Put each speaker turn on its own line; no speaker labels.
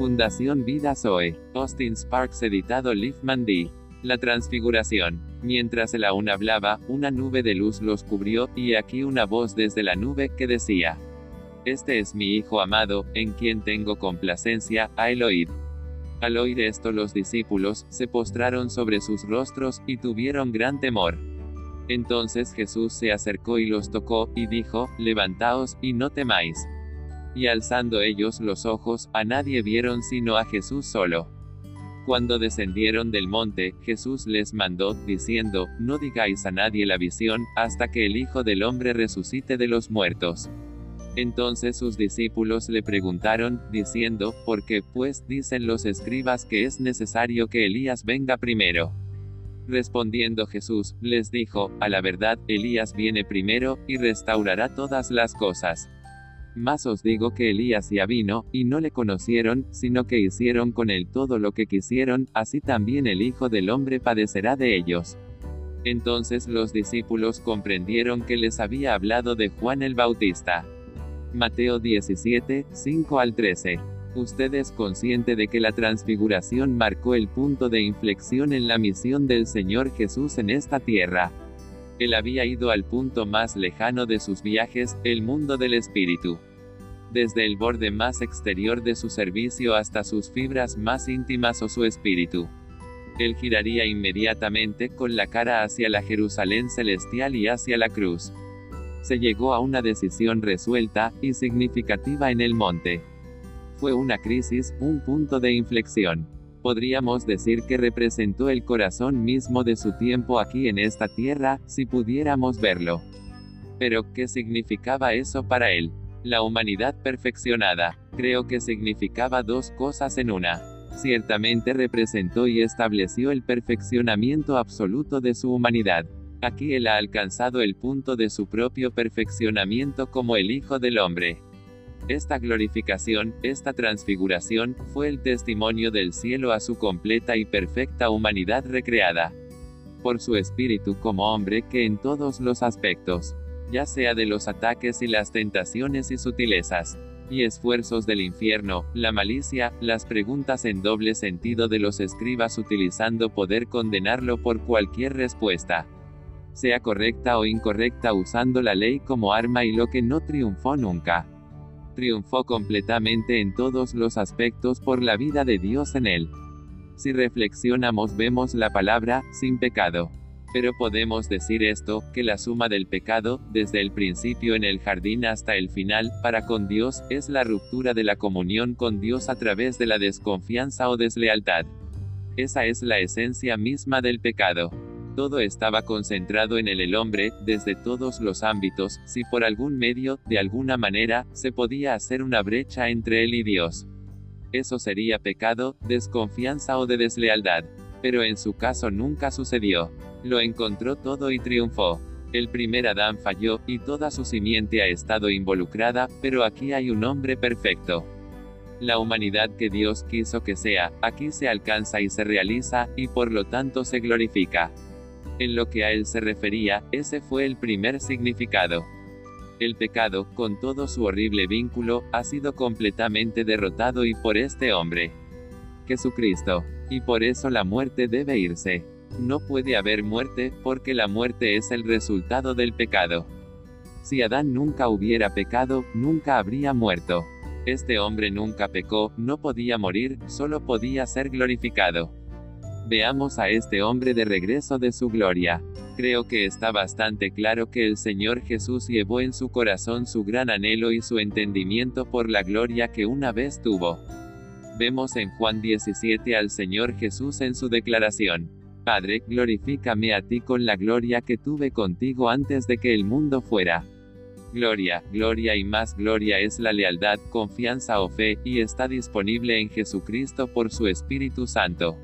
Fundación Vida Zoe. Austin Sparks editado Liefman D. La transfiguración. Mientras él aún hablaba, una nube de luz los cubrió, y aquí una voz desde la nube que decía. Este es mi Hijo amado, en quien tengo complacencia, a el oír. Al oír esto los discípulos, se postraron sobre sus rostros, y tuvieron gran temor. Entonces Jesús se acercó y los tocó, y dijo, Levantaos, y no temáis. Y alzando ellos los ojos, a nadie vieron sino a Jesús solo. Cuando descendieron del monte, Jesús les mandó, diciendo, No digáis a nadie la visión, hasta que el Hijo del Hombre resucite de los muertos. Entonces sus discípulos le preguntaron, diciendo, ¿por qué pues dicen los escribas que es necesario que Elías venga primero? Respondiendo Jesús, les dijo, a la verdad, Elías viene primero, y restaurará todas las cosas. Mas os digo que Elías ya vino, y no le conocieron, sino que hicieron con él todo lo que quisieron, así también el Hijo del Hombre padecerá de ellos. Entonces los discípulos comprendieron que les había hablado de Juan el Bautista. Mateo 17, 5 al 13. Usted es consciente de que la transfiguración marcó el punto de inflexión en la misión del Señor Jesús en esta tierra. Él había ido al punto más lejano de sus viajes, el mundo del espíritu. Desde el borde más exterior de su servicio hasta sus fibras más íntimas o su espíritu. Él giraría inmediatamente con la cara hacia la Jerusalén celestial y hacia la cruz. Se llegó a una decisión resuelta y significativa en el monte. Fue una crisis, un punto de inflexión. Podríamos decir que representó el corazón mismo de su tiempo aquí en esta tierra, si pudiéramos verlo. Pero, ¿qué significaba eso para él? La humanidad perfeccionada. Creo que significaba dos cosas en una. Ciertamente representó y estableció el perfeccionamiento absoluto de su humanidad. Aquí él ha alcanzado el punto de su propio perfeccionamiento como el Hijo del Hombre. Esta glorificación, esta transfiguración, fue el testimonio del cielo a su completa y perfecta humanidad recreada. Por su espíritu como hombre que en todos los aspectos, ya sea de los ataques y las tentaciones y sutilezas, y esfuerzos del infierno, la malicia, las preguntas en doble sentido de los escribas utilizando poder condenarlo por cualquier respuesta, sea correcta o incorrecta usando la ley como arma y lo que no triunfó nunca. Triunfó completamente en todos los aspectos por la vida de Dios en él. Si reflexionamos vemos la palabra, sin pecado. Pero podemos decir esto, que la suma del pecado, desde el principio en el jardín hasta el final, para con Dios, es la ruptura de la comunión con Dios a través de la desconfianza o deslealtad. Esa es la esencia misma del pecado. Todo estaba concentrado en el, el hombre, desde todos los ámbitos, si por algún medio, de alguna manera, se podía hacer una brecha entre él y Dios. Eso sería pecado, desconfianza o de deslealtad. Pero en su caso nunca sucedió. Lo encontró todo y triunfó. El primer Adán falló, y toda su simiente ha estado involucrada, pero aquí hay un hombre perfecto. La humanidad que Dios quiso que sea, aquí se alcanza y se realiza, y por lo tanto se glorifica. En lo que a él se refería, ese fue el primer significado. El pecado, con todo su horrible vínculo, ha sido completamente derrotado y por este hombre. Jesucristo. Y por eso la muerte debe irse. No puede haber muerte, porque la muerte es el resultado del pecado. Si Adán nunca hubiera pecado, nunca habría muerto. Este hombre nunca pecó, no podía morir, solo podía ser glorificado. Veamos a este hombre de regreso de su gloria. Creo que está bastante claro que el Señor Jesús llevó en su corazón su gran anhelo y su entendimiento por la gloria que una vez tuvo. Vemos en Juan 17 al Señor Jesús en su declaración. Padre, glorifícame a ti con la gloria que tuve contigo antes de que el mundo fuera. Gloria, gloria y más gloria es la lealtad, confianza o fe, y está disponible en Jesucristo por su Espíritu Santo.